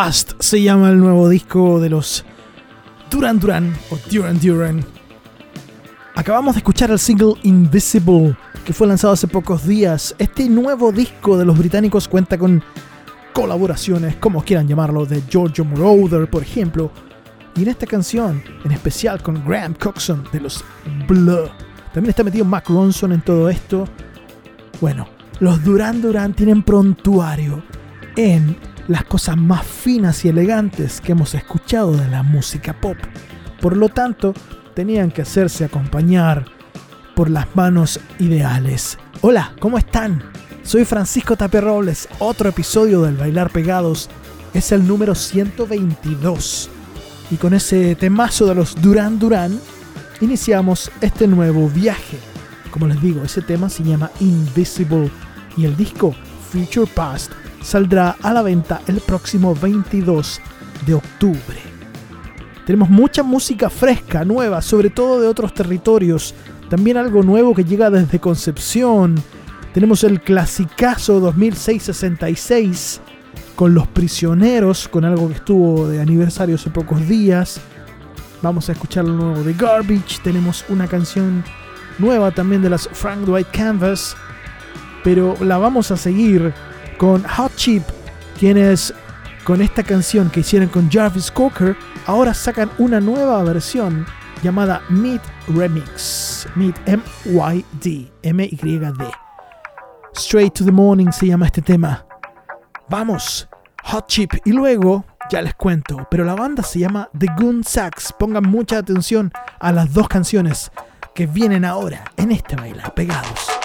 Se llama el nuevo disco de los Duran Duran o Duran Duran. Acabamos de escuchar el single Invisible que fue lanzado hace pocos días. Este nuevo disco de los británicos cuenta con colaboraciones, como quieran llamarlo, de Giorgio Moroder, por ejemplo, y en esta canción, en especial con Graham Coxon de los Blur. También está metido Mac Ronson en todo esto. Bueno, los Duran Duran tienen prontuario en las cosas más finas y elegantes que hemos escuchado de la música pop. Por lo tanto, tenían que hacerse acompañar por las manos ideales. Hola, ¿cómo están? Soy Francisco Tapia Robles, otro episodio del Bailar Pegados. Es el número 122. Y con ese temazo de los Duran Duran, iniciamos este nuevo viaje. Como les digo, ese tema se llama Invisible y el disco Future Past saldrá a la venta el próximo 22 de octubre. Tenemos mucha música fresca, nueva, sobre todo de otros territorios. También algo nuevo que llega desde Concepción. Tenemos el clasicazo 2666 con Los Prisioneros, con algo que estuvo de aniversario hace pocos días. Vamos a escuchar lo nuevo de Garbage. Tenemos una canción nueva también de las Frank Dwight Canvas. Pero la vamos a seguir con Hot Chip, quienes con esta canción que hicieron con Jarvis Cocker, ahora sacan una nueva versión llamada Meet Remix. Meet M-Y-D. M-Y-D. Straight to the Morning se llama este tema. Vamos, Hot Chip. Y luego Ya les cuento, pero la banda se llama The Goon Sax. Pongan mucha atención a las dos canciones que vienen ahora en este bailar pegados.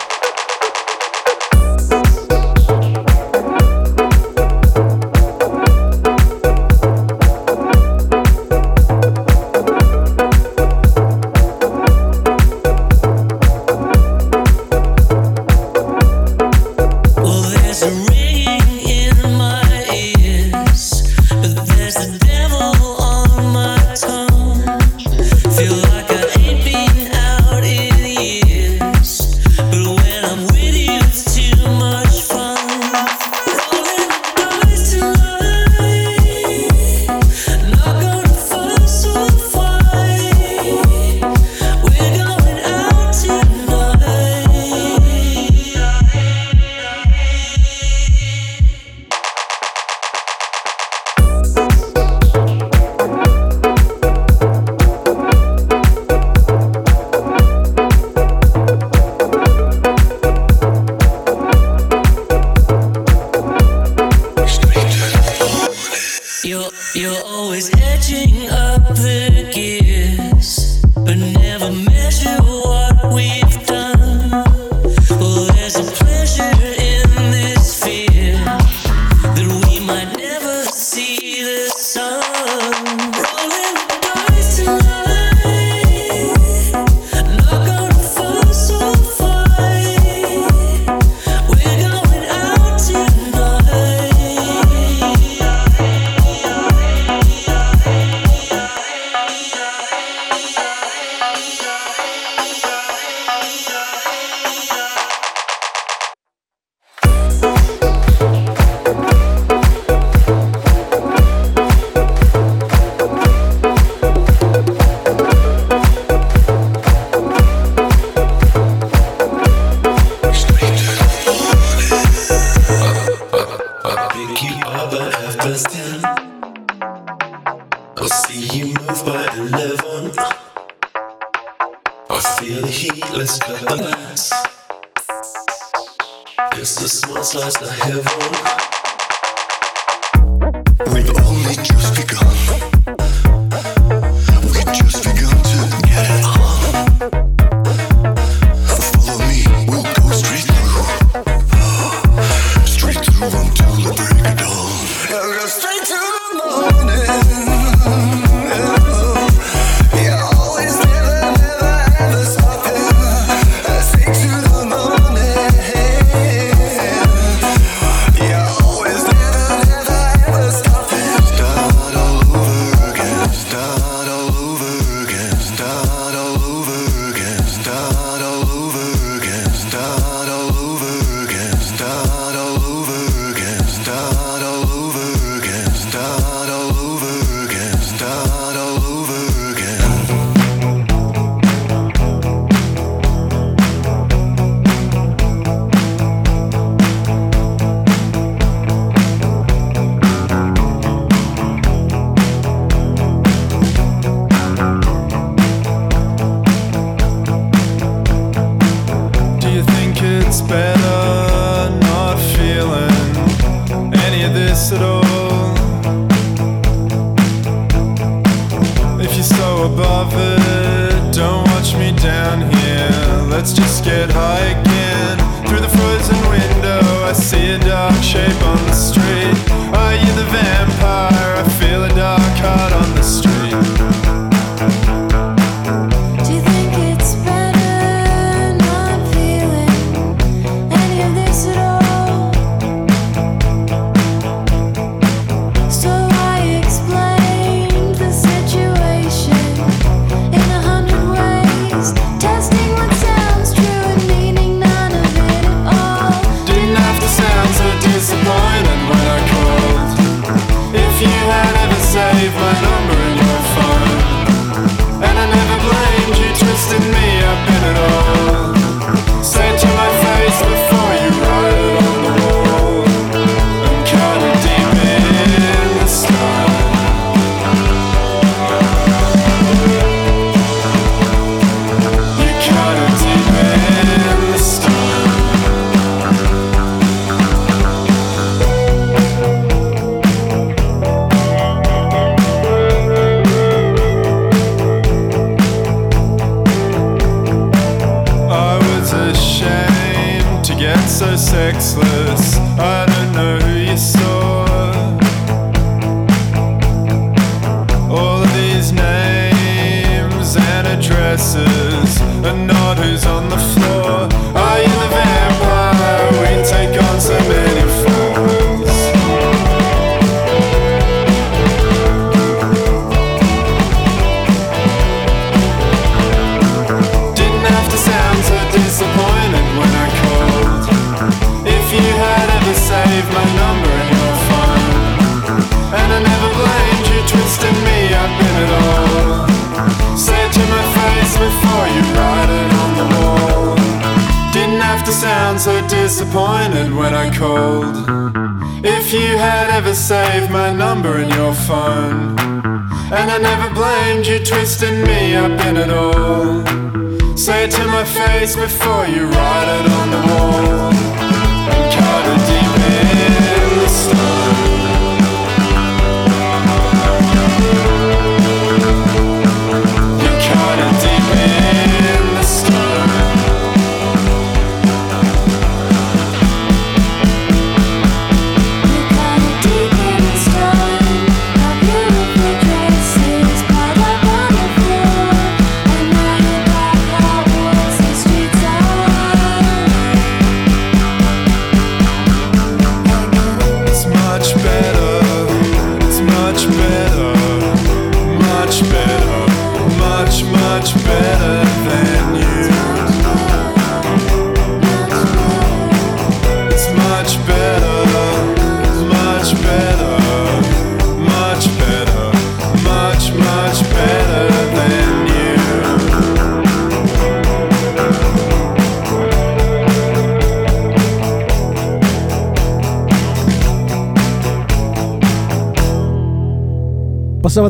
We've only just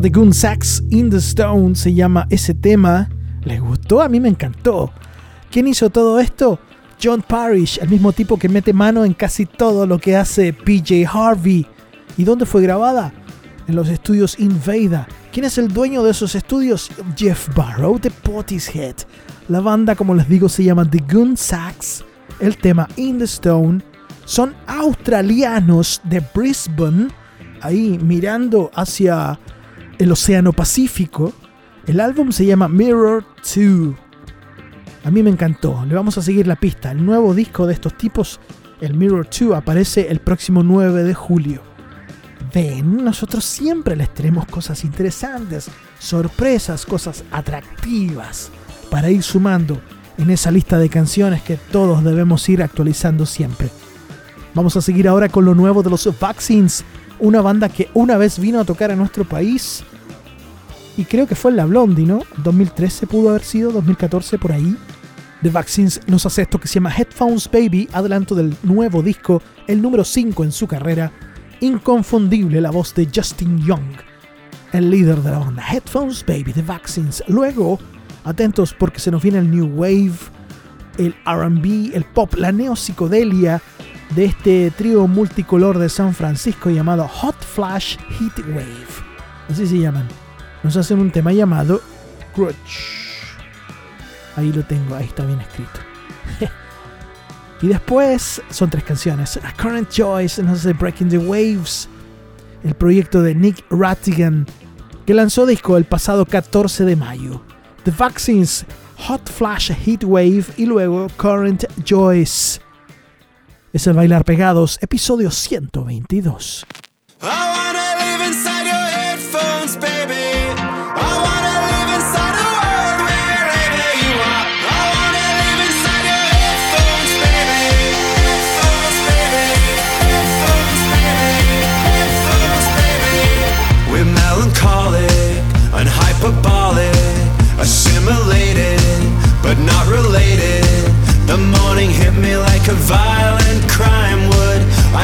De Goon Sax in the Stone, se llama ese tema. ¿Les gustó? A mí me encantó. ¿Quién hizo todo esto? John Parrish, el mismo tipo que mete mano en casi todo lo que hace PJ Harvey. ¿Y dónde fue grabada? En los estudios Invada. ¿Quién es el dueño de esos estudios? Jeff Barrow de Portishead. La banda, como les digo, se llama The Goon Sax. El tema In the Stone. Son australianos de Brisbane. Ahí mirando hacia el Océano Pacífico. El álbum se llama Mirror 2. A mí me encantó. Le vamos a seguir la pista. El nuevo disco de estos tipos, el Mirror 2, aparece el próximo 9 de julio. Ven, nosotros siempre les tenemos cosas interesantes, sorpresas, cosas atractivas para ir sumando en esa lista de canciones que todos debemos ir actualizando siempre. Vamos a seguir ahora con lo nuevo de los Vaccines, una banda que una vez vino a tocar a nuestro país y creo que fue en la Blondie, ¿no? 2013 pudo haber sido, 2014 por ahí. The Vaccines nos hace esto que se llama Headphones Baby, adelanto del nuevo disco, el número 5 en su carrera. Inconfundible la voz de Justin Young, el líder de la banda. Headphones Baby, The Vaccines. Luego, atentos porque se nos viene el New Wave, el RB, el pop, la neopsicodelia de este trío multicolor de San Francisco llamado Hot Flash Heat Wave. Así se llaman. Nos hacen un tema llamado Grudge. Ahí lo tengo, ahí está bien escrito. y después son tres canciones. A Current Choice nos hace Breaking the Waves. El proyecto de Nick Rattigan que lanzó disco el pasado 14 de mayo. The Vaccines, Hot Flash Heat Wave y luego Current Joyce. Es el Bailar Pegados, episodio 122. I wanna live inside your headphones, baby. I wanna live inside a world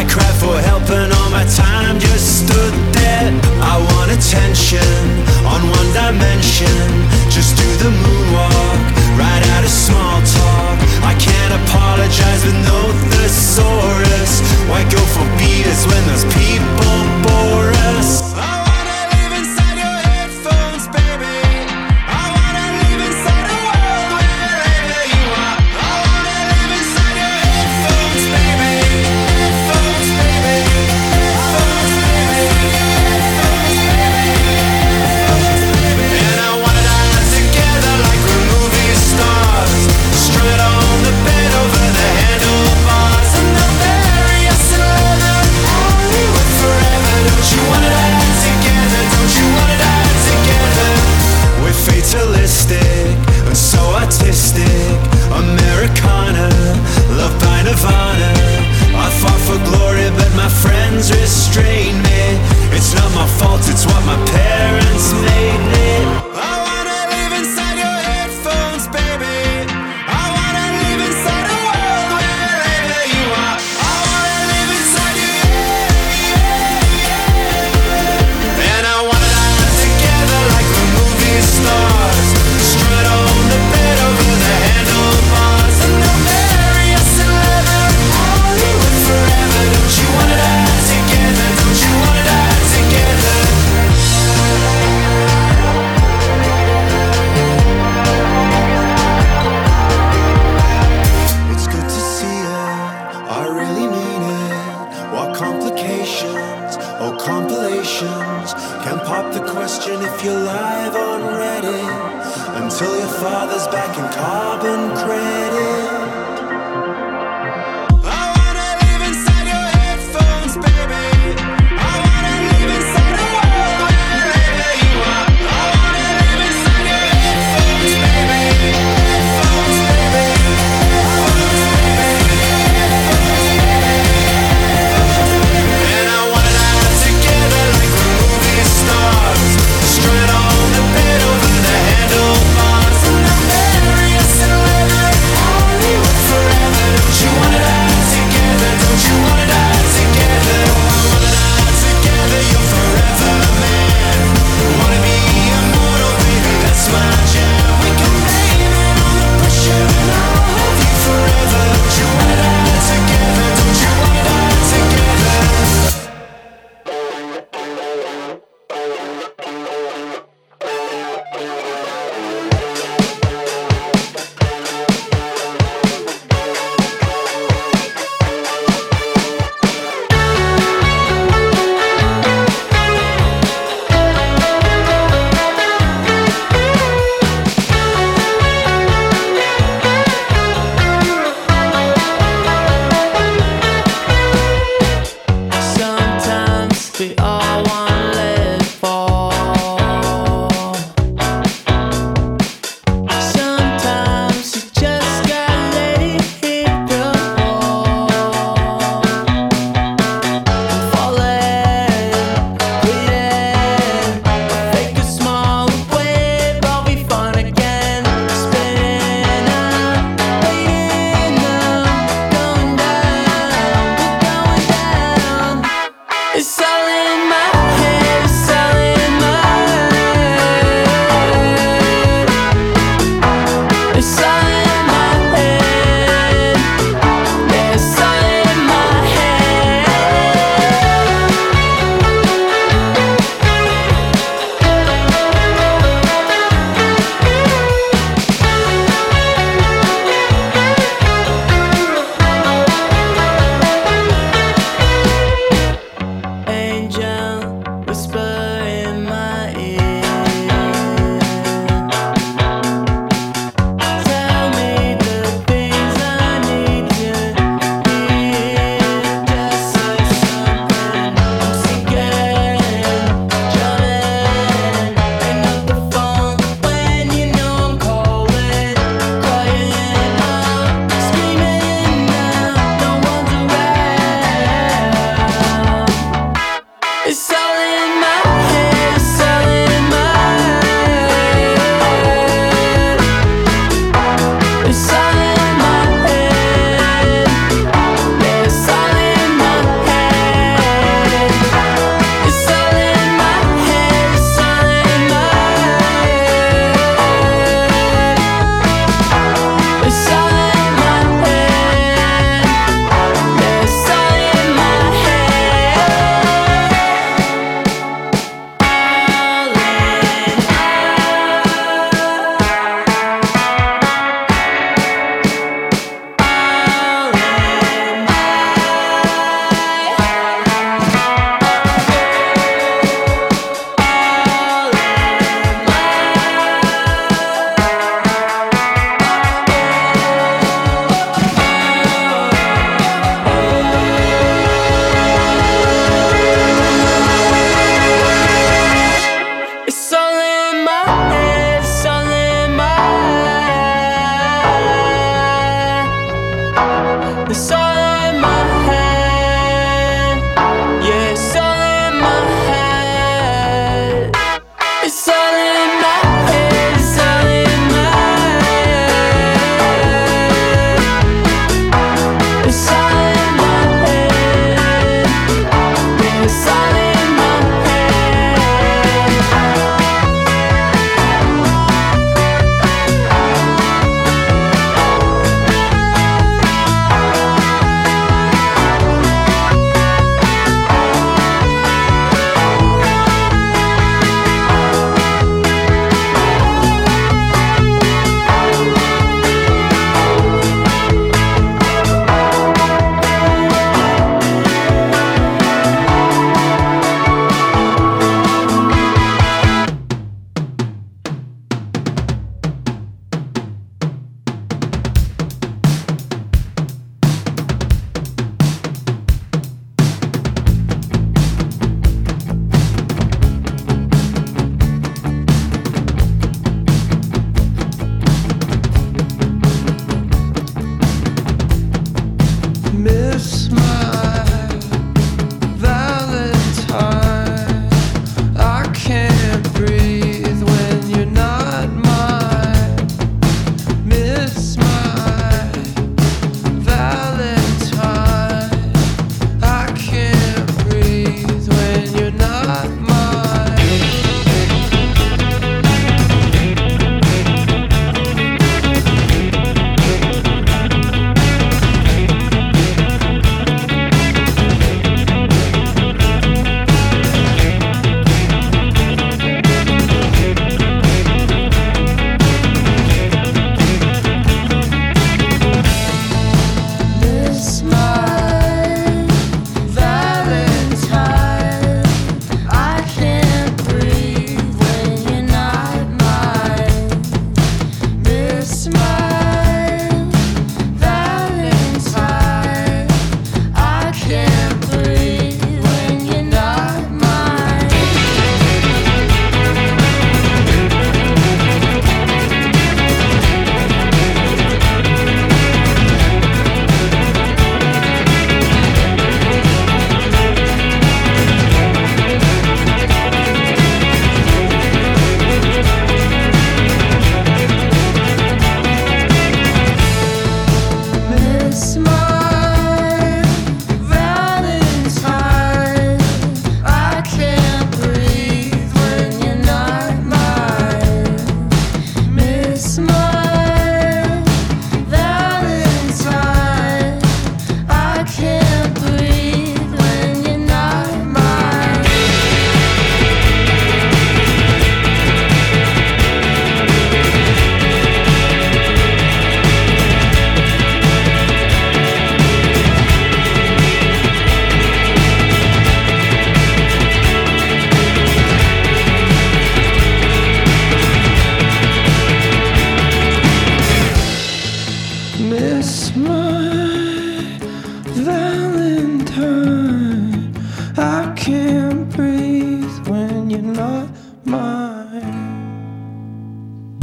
I cried for help and all my time just stood there. I want attention on one dimension. Just do the moonwalk, right out of small talk. I can't apologize with no thesaurus. Why go for beaters when those people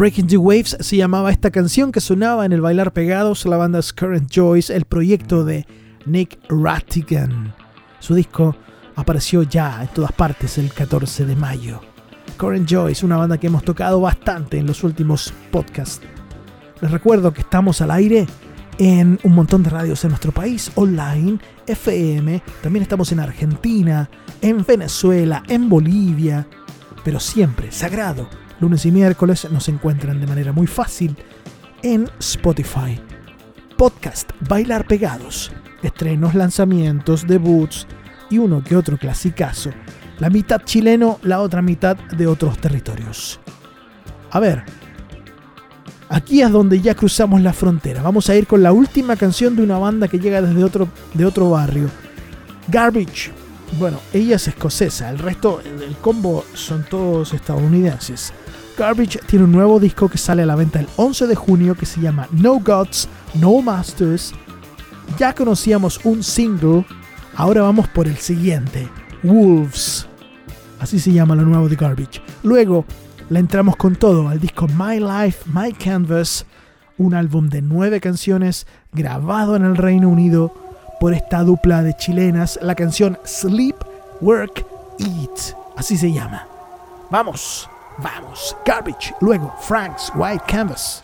Breaking the Waves se llamaba esta canción que sonaba en el Bailar Pegados, la banda Current Joyce, el proyecto de Nick Rattigan. Su disco apareció ya en todas partes el 14 de mayo. Current Joyce, una banda que hemos tocado bastante en los últimos podcasts. Les recuerdo que estamos al aire en un montón de radios en nuestro país, online, FM, también estamos en Argentina, en Venezuela, en Bolivia, pero siempre sagrado. Lunes y miércoles nos encuentran de manera muy fácil en Spotify. Podcast Bailar Pegados, estrenos, lanzamientos, debuts y uno que otro clasicazo. La mitad chileno, la otra mitad de otros territorios. A ver, aquí es donde ya cruzamos la frontera. Vamos a ir con la última canción de una banda que llega desde otro, de otro barrio. Garbage. Bueno, ella es escocesa, el resto, el combo son todos estadounidenses. Garbage tiene un nuevo disco que sale a la venta el 11 de junio que se llama No Gods, No Masters. Ya conocíamos un single, ahora vamos por el siguiente, Wolves. Así se llama lo nuevo de Garbage. Luego la entramos con todo al disco My Life, My Canvas, un álbum de nueve canciones grabado en el Reino Unido por esta dupla de chilenas, la canción Sleep, Work, Eat. Así se llama. Vamos, vamos. Garbage. Luego Frank's White Canvas.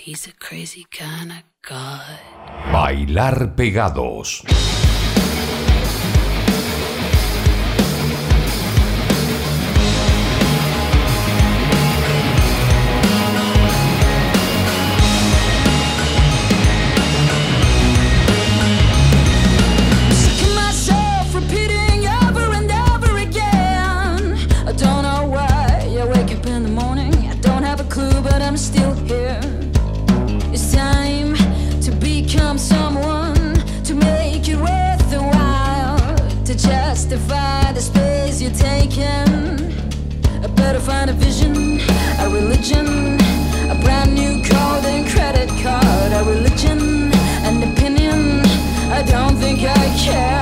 He's a crazy kind of guy. Bailar pegados. Religion, a brand new code and credit card, a religion, an opinion. I don't think I care.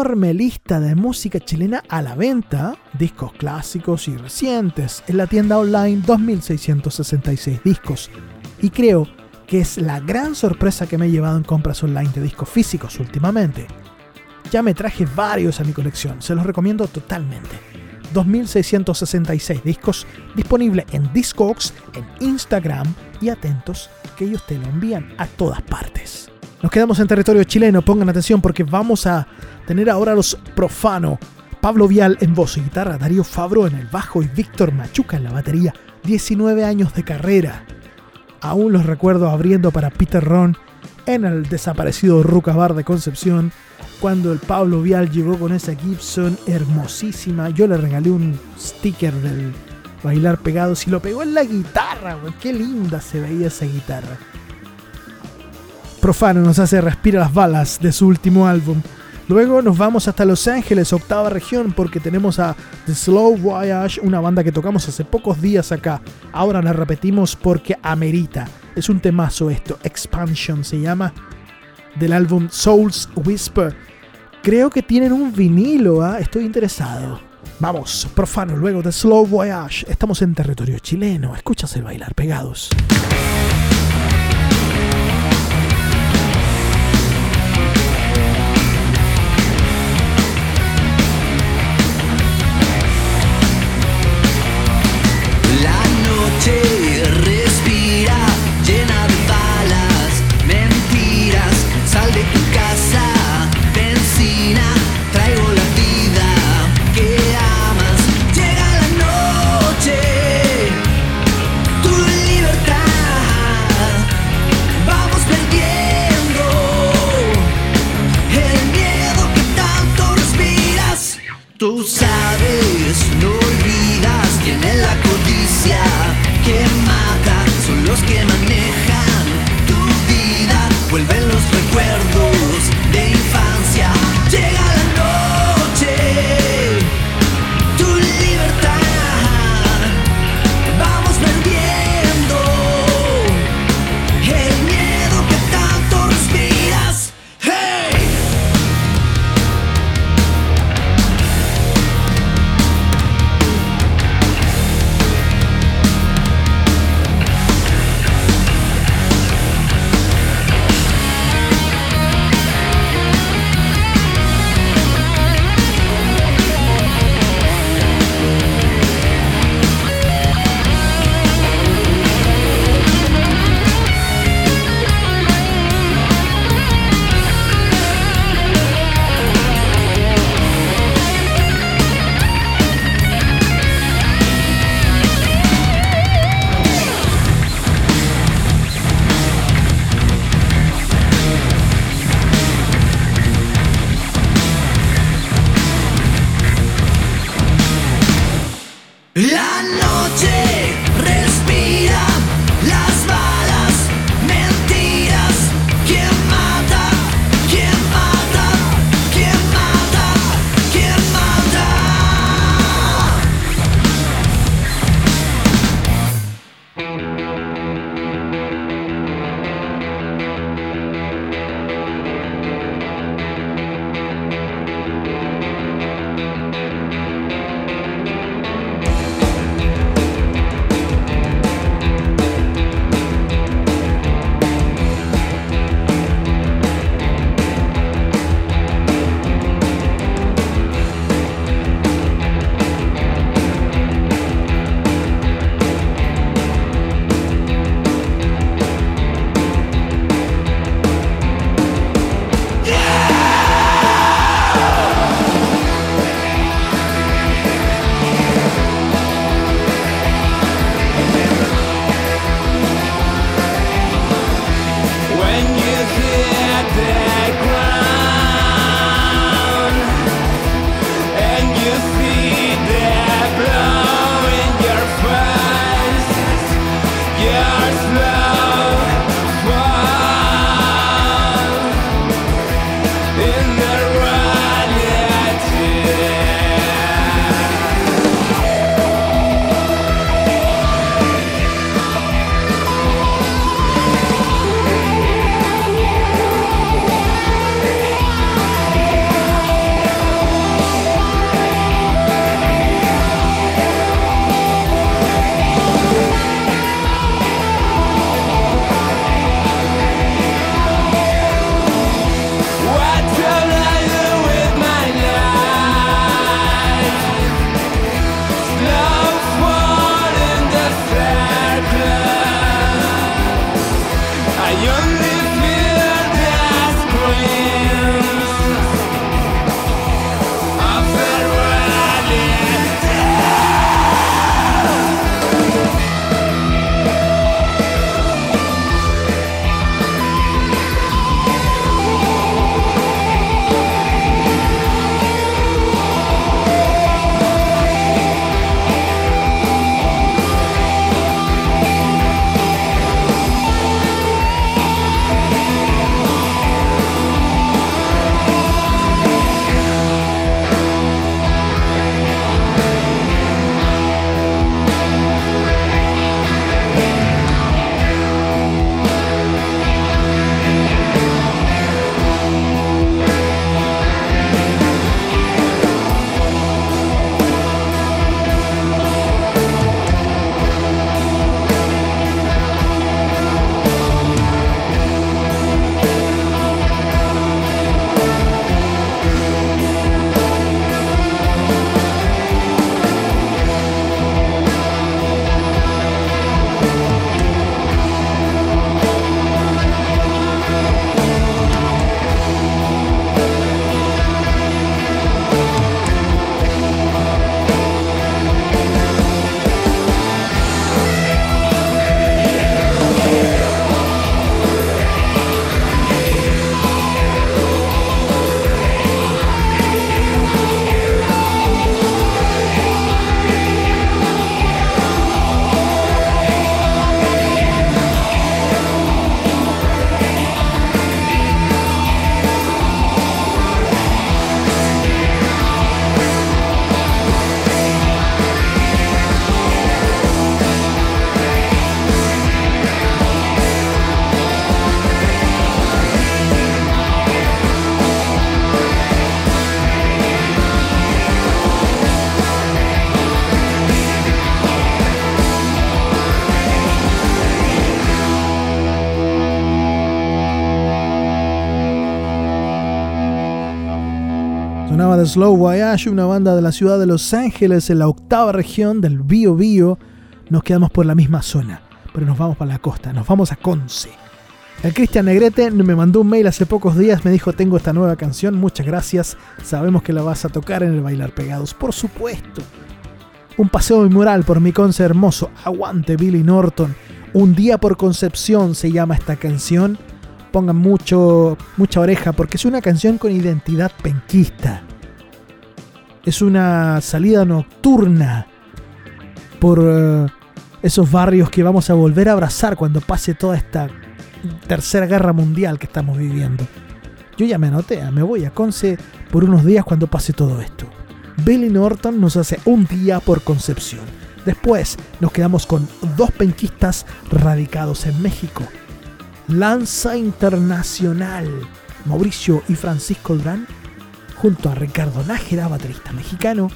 Enorme lista de música chilena a la venta, discos clásicos y recientes, en la tienda online 2666 discos. Y creo que es la gran sorpresa que me he llevado en compras online de discos físicos últimamente. Ya me traje varios a mi colección, se los recomiendo totalmente. 2666 discos disponible en Discogs, en Instagram y atentos que ellos te lo envían a todas partes. Nos quedamos en territorio chileno, pongan atención porque vamos a tener ahora a los profano. Pablo Vial en voz y guitarra, Darío Fabro en el bajo y Víctor Machuca en la batería. 19 años de carrera. Aún los recuerdo abriendo para Peter Ron en el desaparecido Ruca Bar de Concepción cuando el Pablo Vial llegó con esa Gibson hermosísima. Yo le regalé un sticker del bailar pegados y lo pegó en la guitarra, güey. Qué linda se veía esa guitarra. Profano nos hace Respira las balas de su último álbum. Luego nos vamos hasta Los Ángeles, octava región, porque tenemos a The Slow Voyage, una banda que tocamos hace pocos días acá. Ahora la repetimos porque amerita. Es un temazo esto, Expansion se llama, del álbum Souls Whisper. Creo que tienen un vinilo, ¿ah? estoy interesado. Vamos, profano, luego de Slow Voyage. Estamos en territorio chileno. Escuchas el bailar pegados. Slow Voyage, una banda de la ciudad de Los Ángeles, en la octava región del Bío Bío. Nos quedamos por la misma zona, pero nos vamos para la costa, nos vamos a Conce. El Cristian Negrete me mandó un mail hace pocos días, me dijo tengo esta nueva canción, muchas gracias, sabemos que la vas a tocar en el Bailar Pegados, por supuesto. Un paseo inmoral por mi Conce hermoso, aguante Billy Norton, un día por Concepción se llama esta canción. Pongan mucho, mucha oreja porque es una canción con identidad penquista. Es una salida nocturna por eh, esos barrios que vamos a volver a abrazar cuando pase toda esta tercera guerra mundial que estamos viviendo. Yo ya me anoté, me voy a Conce por unos días cuando pase todo esto. Billy Norton nos hace un día por Concepción. Después nos quedamos con dos penquistas radicados en México. Lanza Internacional, Mauricio y Francisco Durán, junto a Ricardo Nájera, baterista mexicano.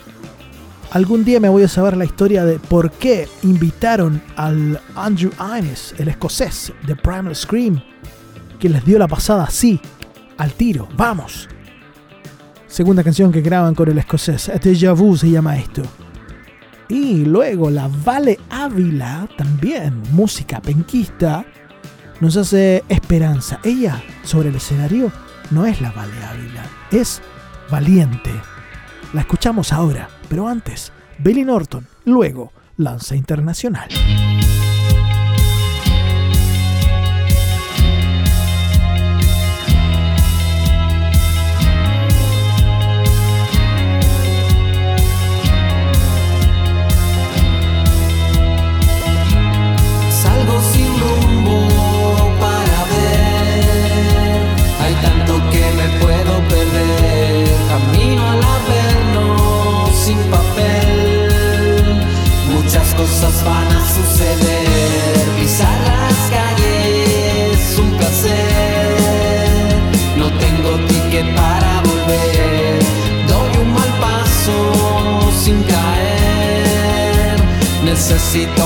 Algún día me voy a saber la historia de por qué invitaron al Andrew Innes, el escocés de Primal Scream, que les dio la pasada así, al tiro, vamos. Segunda canción que graban con el escocés, Deja Vu se llama esto. Y luego la Vale Ávila, también música penquista, nos hace esperanza. Ella, sobre el escenario, no es la Vale Ávila, es valiente. La escuchamos ahora, pero antes, Billy Norton, luego Lanza Internacional. Necesito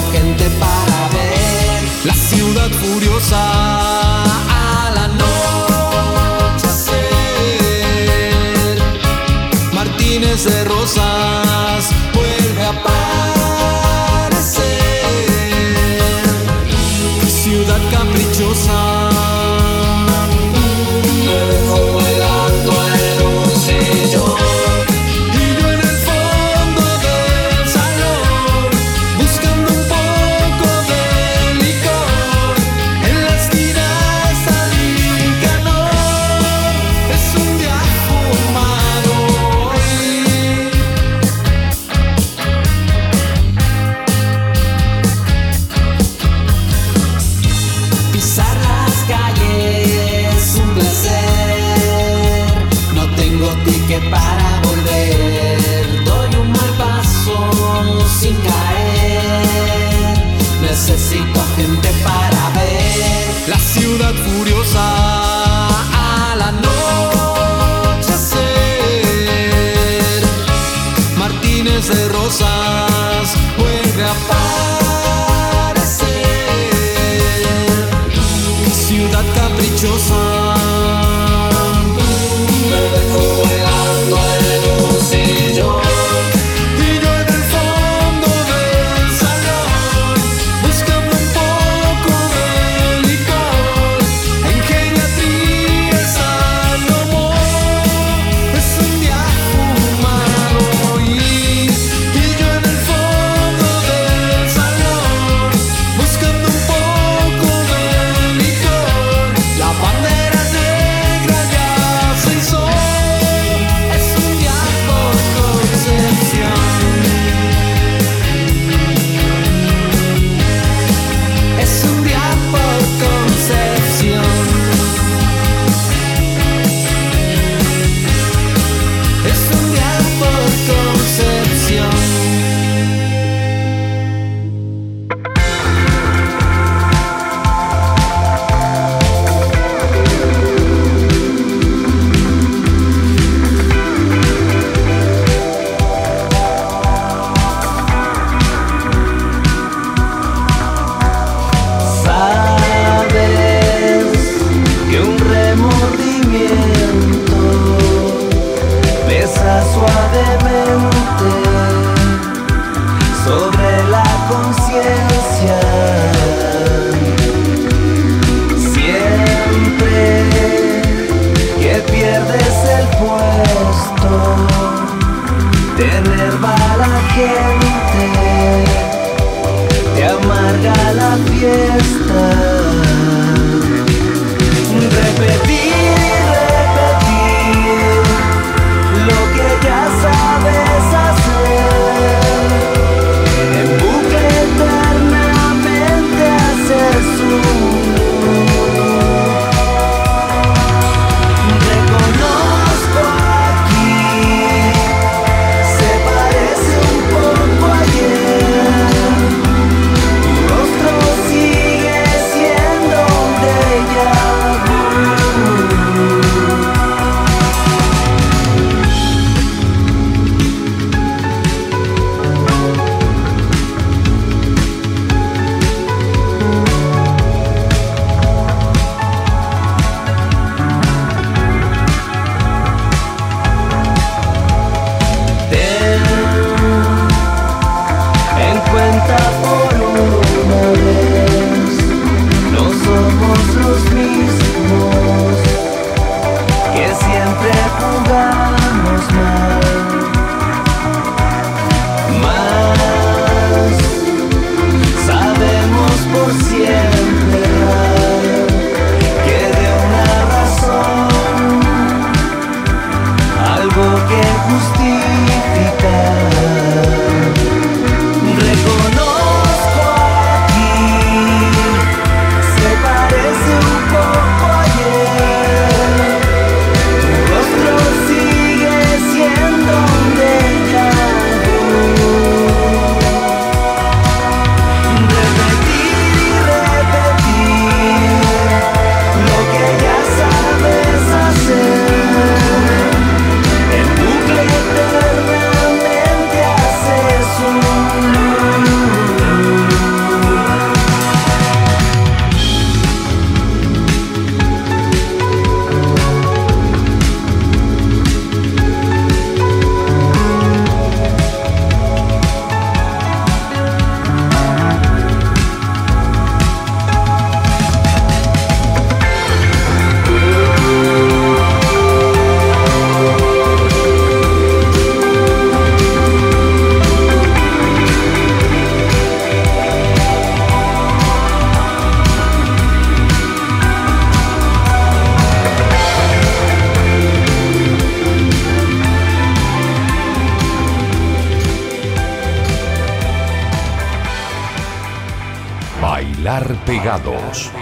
Pegados.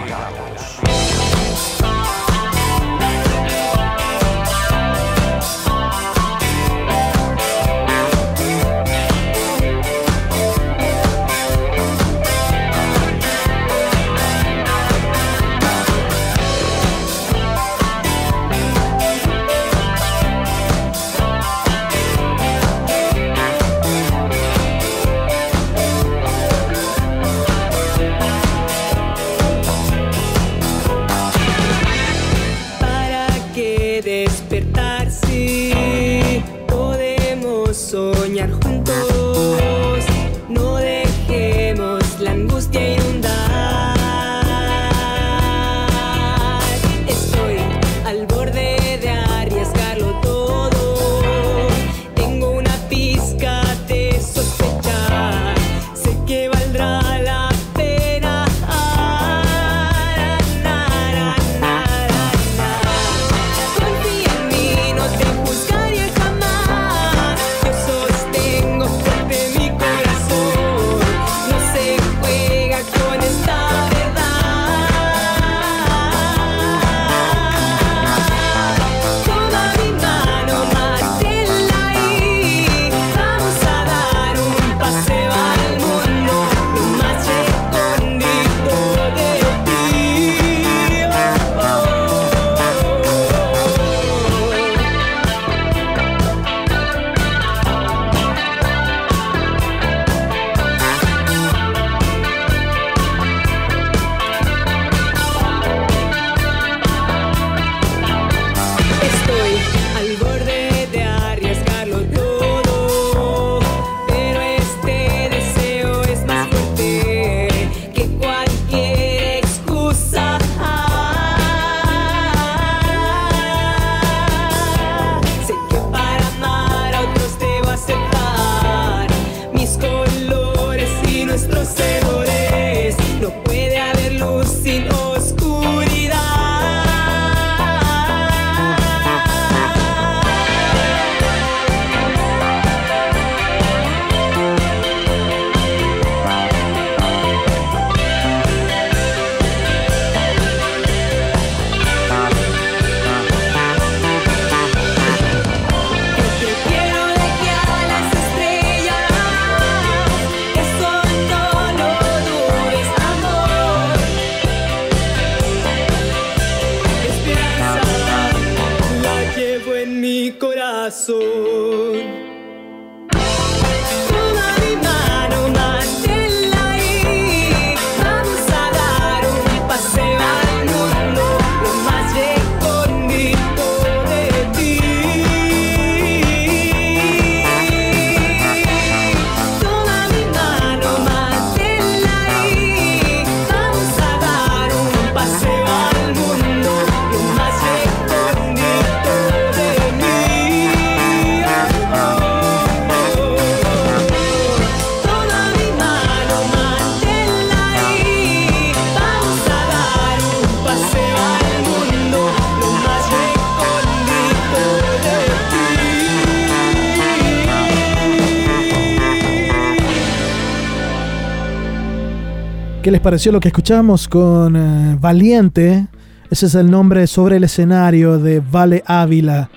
¿Qué les pareció lo que escuchamos con eh, Valiente? Ese es el nombre sobre el escenario de Vale Ávila.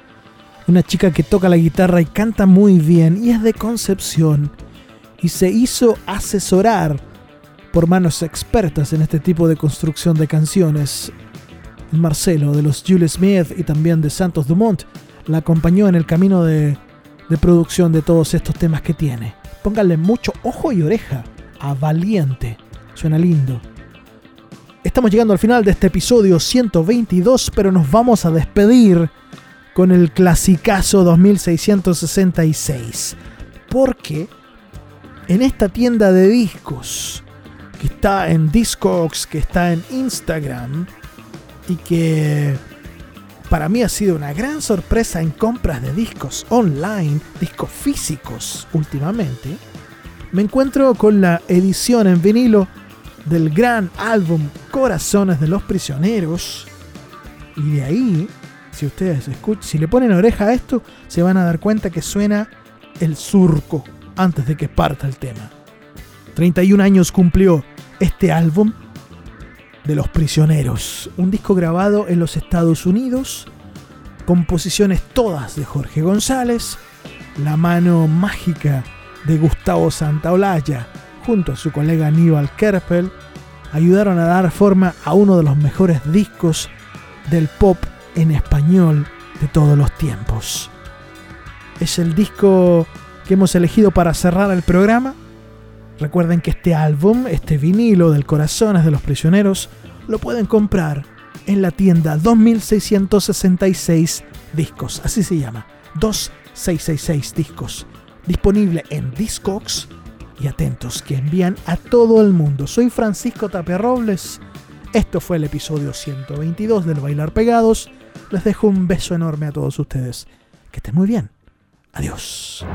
Una chica que toca la guitarra y canta muy bien y es de Concepción. Y se hizo asesorar por manos expertas en este tipo de construcción de canciones. El Marcelo de los Jules Smith y también de Santos Dumont la acompañó en el camino de, de producción de todos estos temas que tiene. Pónganle mucho ojo y oreja a Valiente. Suena lindo. Estamos llegando al final de este episodio 122, pero nos vamos a despedir con el clasicazo 2666. Porque en esta tienda de discos, que está en Discogs, que está en Instagram, y que para mí ha sido una gran sorpresa en compras de discos online, discos físicos últimamente, me encuentro con la edición en vinilo del gran álbum Corazones de los Prisioneros. Y de ahí, si ustedes escuchan, si le ponen oreja a esto, se van a dar cuenta que suena el surco antes de que parta el tema. 31 años cumplió este álbum de los Prisioneros, un disco grabado en los Estados Unidos, composiciones todas de Jorge González, la mano mágica de Gustavo Santaolalla, junto a su colega Aníbal Kerpel, ayudaron a dar forma a uno de los mejores discos del pop en español de todos los tiempos. Es el disco que hemos elegido para cerrar el programa. Recuerden que este álbum, este vinilo del Corazones de los Prisioneros, lo pueden comprar en la tienda 2666 discos, así se llama, 2666 discos, disponible en Discogs y atentos que envían a todo el mundo. Soy Francisco Tapia Robles. Esto fue el episodio 122 del Bailar Pegados. Les dejo un beso enorme a todos ustedes. Que estén muy bien. Adiós.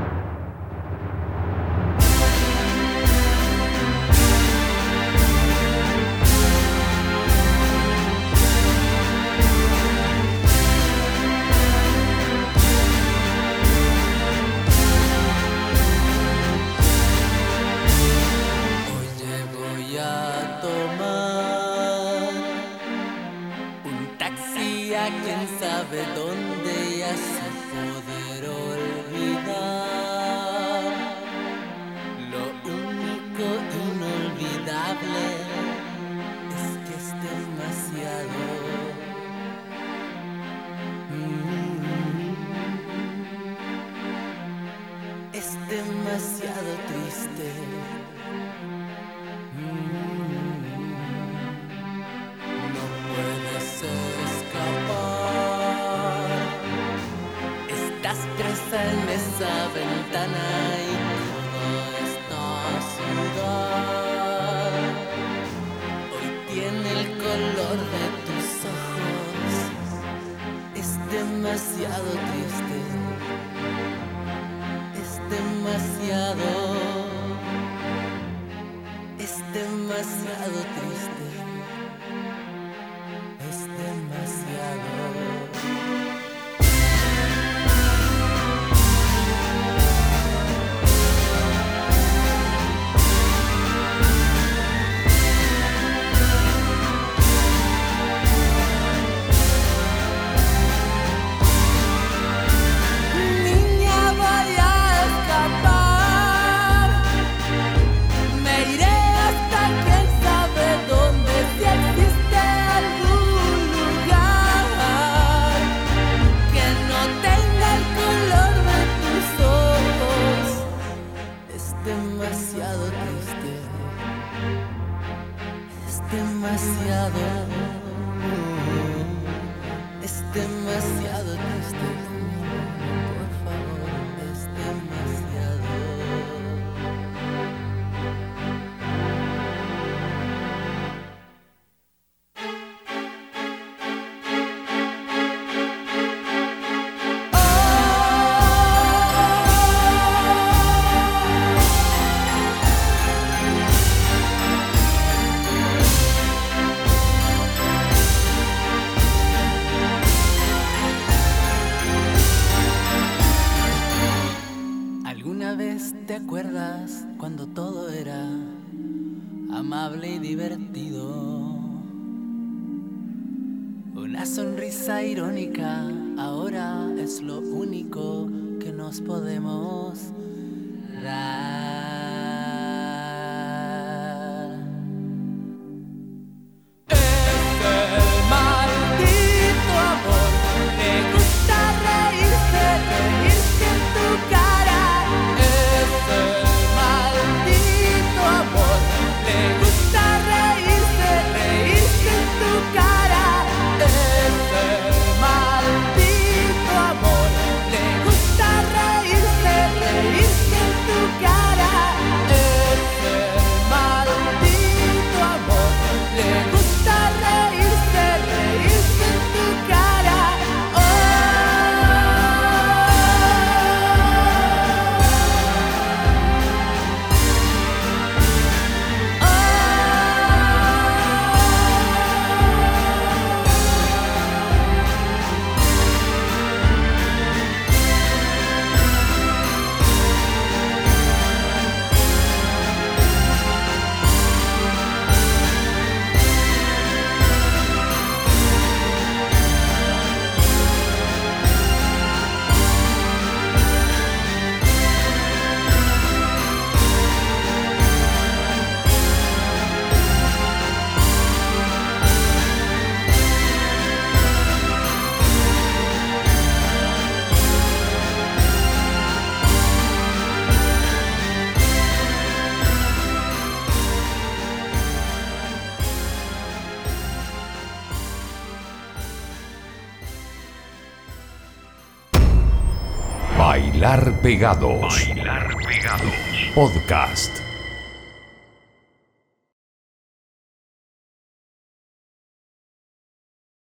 Demasiado triste. Es demasiado es demasiado triste. Pegados. Bailar Pegados. Podcast.